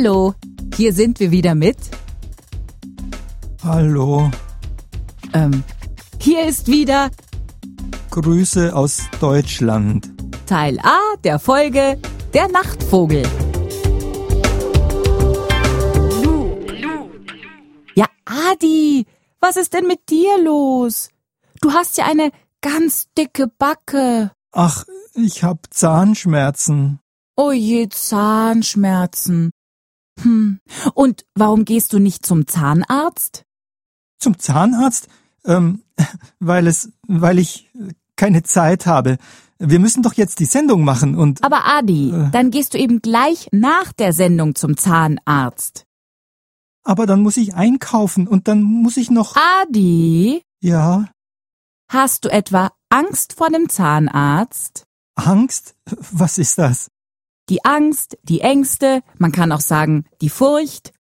Hallo, hier sind wir wieder mit. Hallo, Ähm, hier ist wieder Grüße aus Deutschland. Teil A der Folge Der Nachtvogel. Ja, Adi, was ist denn mit dir los? Du hast ja eine ganz dicke Backe. Ach, ich hab Zahnschmerzen. Oh je, Zahnschmerzen. Hm. Und warum gehst du nicht zum Zahnarzt? Zum Zahnarzt? Ähm, weil es, weil ich keine Zeit habe. Wir müssen doch jetzt die Sendung machen und Aber Adi, Äh. dann gehst du eben gleich nach der Sendung zum Zahnarzt. aber dann muss ich einkaufen und dann muss ich noch Adi, ja, hast du etwa Angst vor dem Zahnarzt? Angst? Was ist das? Die Angst, die Ängste, man kann auch sagen die Furcht.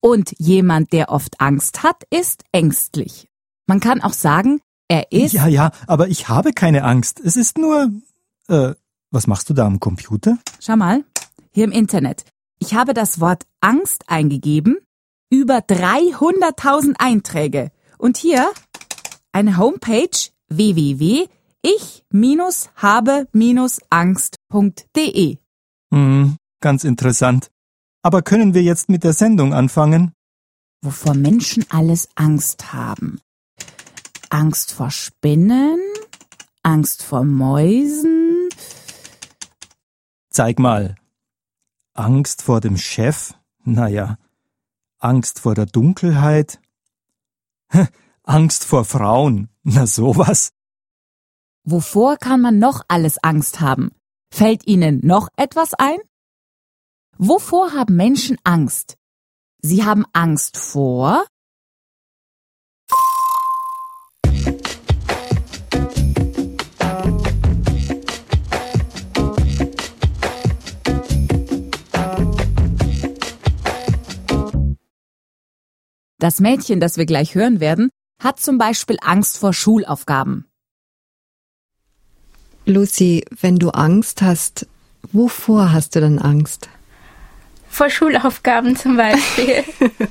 Und jemand, der oft Angst hat, ist ängstlich. Man kann auch sagen, er ist Ja, ja, aber ich habe keine Angst. Es ist nur äh, was machst du da am Computer? Schau mal, hier im Internet. Ich habe das Wort Angst eingegeben, über 300.000 Einträge. Und hier eine Homepage www.ich-habe-angst.de. Hm, ganz interessant. Aber können wir jetzt mit der Sendung anfangen? Wovor Menschen alles Angst haben. Angst vor Spinnen, Angst vor Mäusen, Zeig mal. Angst vor dem Chef? Naja. Angst vor der Dunkelheit? Angst vor Frauen? Na sowas. Wovor kann man noch alles Angst haben? Fällt Ihnen noch etwas ein? Wovor haben Menschen Angst? Sie haben Angst vor Das Mädchen, das wir gleich hören werden, hat zum Beispiel Angst vor Schulaufgaben. Lucy, wenn du Angst hast, wovor hast du denn Angst? Vor Schulaufgaben zum Beispiel.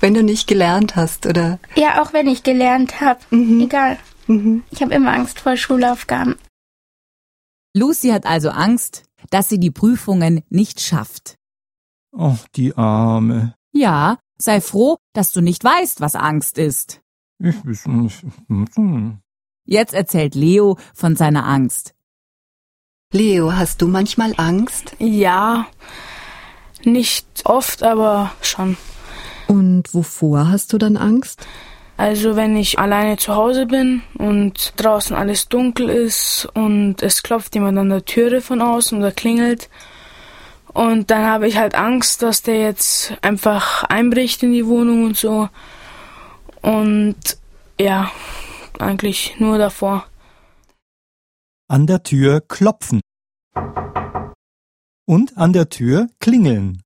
Wenn du nicht gelernt hast, oder? ja, auch wenn ich gelernt habe. Egal. Ich habe immer Angst vor Schulaufgaben. Lucy hat also Angst, dass sie die Prüfungen nicht schafft. Oh, die Arme. Ja, sei froh, dass du nicht weißt, was Angst ist. Ich weiß nicht. Jetzt erzählt Leo von seiner Angst. Leo, hast du manchmal Angst? Ja, nicht oft, aber schon. Und wovor hast du dann Angst? Also wenn ich alleine zu Hause bin und draußen alles dunkel ist und es klopft jemand an der Türe von außen oder klingelt und dann habe ich halt Angst, dass der jetzt einfach einbricht in die Wohnung und so. Und ja, eigentlich nur davor. An der Tür klopfen. Und an der Tür klingeln.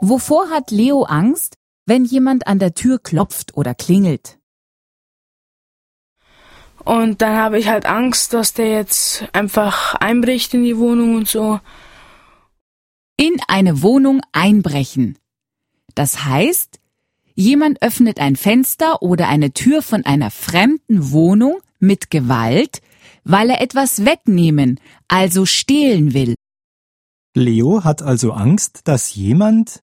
Wovor hat Leo Angst, wenn jemand an der Tür klopft oder klingelt? Und dann habe ich halt Angst, dass der jetzt einfach einbricht in die Wohnung und so. In eine Wohnung einbrechen. Das heißt, jemand öffnet ein Fenster oder eine Tür von einer fremden Wohnung mit Gewalt, weil er etwas wegnehmen, also stehlen will. Leo hat also Angst, dass jemand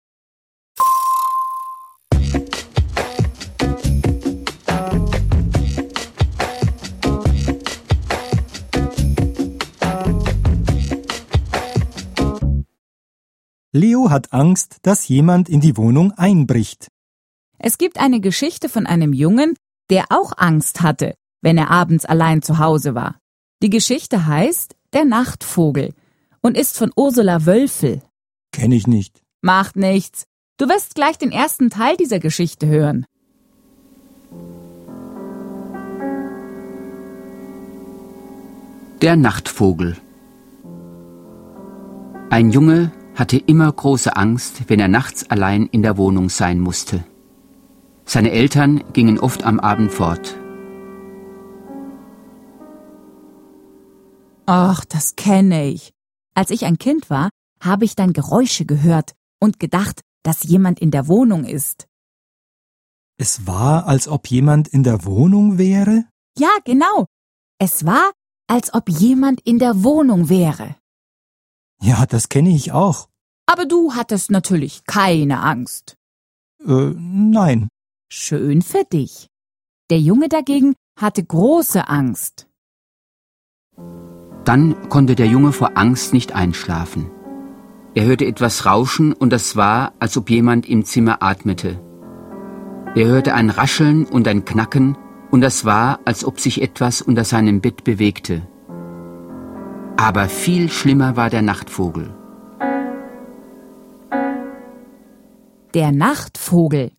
Leo hat Angst, dass jemand in die Wohnung einbricht. Es gibt eine Geschichte von einem Jungen, der auch Angst hatte, wenn er abends allein zu Hause war. Die Geschichte heißt Der Nachtvogel und ist von Ursula Wölfel. Kenn ich nicht. Macht nichts. Du wirst gleich den ersten Teil dieser Geschichte hören. Der Nachtvogel Ein Junge hatte immer große Angst, wenn er nachts allein in der Wohnung sein musste. Seine Eltern gingen oft am Abend fort. Ach, das kenne ich. Als ich ein Kind war, habe ich dann Geräusche gehört und gedacht, dass jemand in der Wohnung ist. Es war, als ob jemand in der Wohnung wäre? Ja, genau. Es war, als ob jemand in der Wohnung wäre. Ja, das kenne ich auch. Aber du hattest natürlich keine Angst. Äh, nein. Schön für dich. Der Junge dagegen hatte große Angst. Dann konnte der Junge vor Angst nicht einschlafen. Er hörte etwas rauschen und es war, als ob jemand im Zimmer atmete. Er hörte ein Rascheln und ein Knacken und es war, als ob sich etwas unter seinem Bett bewegte. Aber viel schlimmer war der Nachtvogel. Der Nachtvogel.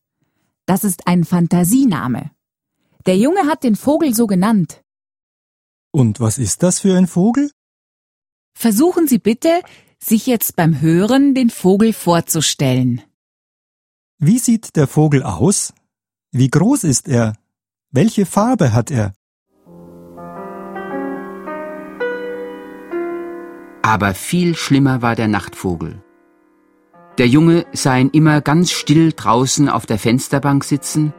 Das ist ein Fantasiename. Der Junge hat den Vogel so genannt. Und was ist das für ein Vogel? Versuchen Sie bitte, sich jetzt beim Hören den Vogel vorzustellen. Wie sieht der Vogel aus? Wie groß ist er? Welche Farbe hat er? Aber viel schlimmer war der Nachtvogel. Der Junge sah ihn immer ganz still draußen auf der Fensterbank sitzen,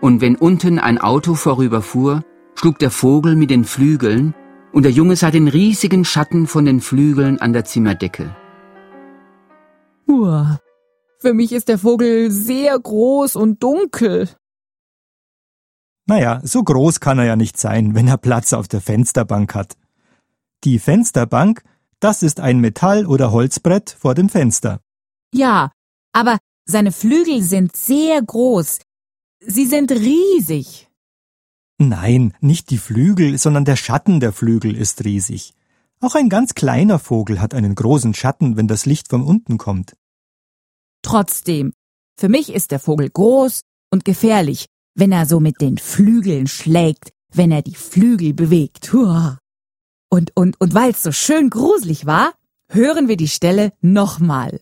und wenn unten ein Auto vorüberfuhr, schlug der Vogel mit den Flügeln, und der Junge sah den riesigen Schatten von den Flügeln an der Zimmerdecke. Uah, für mich ist der Vogel sehr groß und dunkel. Naja, so groß kann er ja nicht sein, wenn er Platz auf der Fensterbank hat. Die Fensterbank, das ist ein Metall- oder Holzbrett vor dem Fenster. Ja, aber seine Flügel sind sehr groß. Sie sind riesig. Nein, nicht die Flügel, sondern der Schatten der Flügel ist riesig. Auch ein ganz kleiner Vogel hat einen großen Schatten, wenn das Licht von unten kommt. Trotzdem, für mich ist der Vogel groß und gefährlich, wenn er so mit den Flügeln schlägt, wenn er die Flügel bewegt. Huah. Und, und, und weil es so schön gruselig war, hören wir die Stelle nochmal.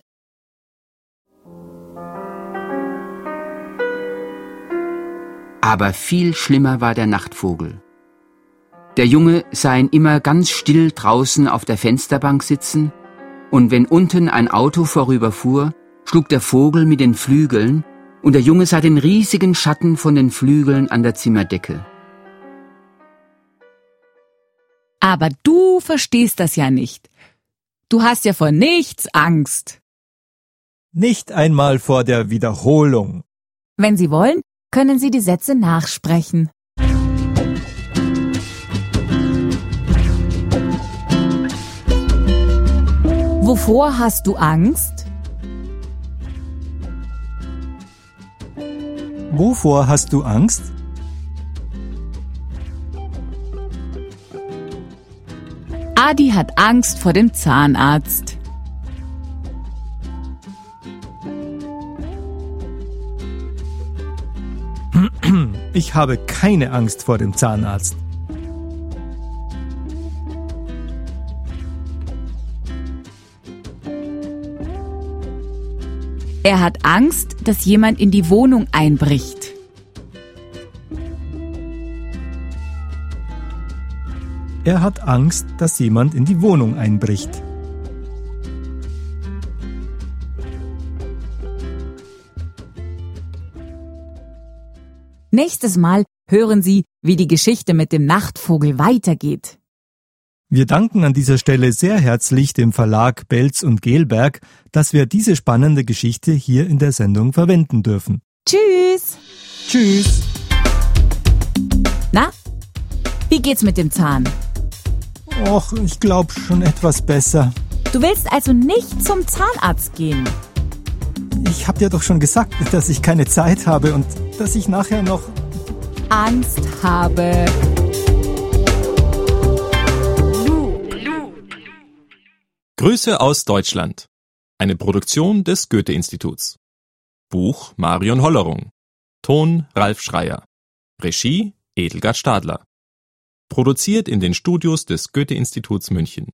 Aber viel schlimmer war der Nachtvogel. Der Junge sah ihn immer ganz still draußen auf der Fensterbank sitzen, und wenn unten ein Auto vorüberfuhr, schlug der Vogel mit den Flügeln, und der Junge sah den riesigen Schatten von den Flügeln an der Zimmerdecke. Aber du verstehst das ja nicht. Du hast ja vor nichts Angst. Nicht einmal vor der Wiederholung. Wenn Sie wollen, können Sie die Sätze nachsprechen. Wovor hast du Angst? Wovor hast du Angst? Adi hat Angst vor dem Zahnarzt. Ich habe keine Angst vor dem Zahnarzt. Er hat Angst, dass jemand in die Wohnung einbricht. Er hat Angst, dass jemand in die Wohnung einbricht. Nächstes Mal hören Sie, wie die Geschichte mit dem Nachtvogel weitergeht. Wir danken an dieser Stelle sehr herzlich dem Verlag Belz und Gelberg, dass wir diese spannende Geschichte hier in der Sendung verwenden dürfen. Tschüss! Tschüss! Na, wie geht's mit dem Zahn? Och, ich glaube schon etwas besser. Du willst also nicht zum Zahnarzt gehen? Ich hab dir doch schon gesagt, dass ich keine Zeit habe und dass ich nachher noch Angst habe. Grüße aus Deutschland. Eine Produktion des Goethe-Instituts. Buch Marion Hollerung. Ton Ralf Schreier. Regie Edelgard Stadler. Produziert in den Studios des Goethe-Instituts München.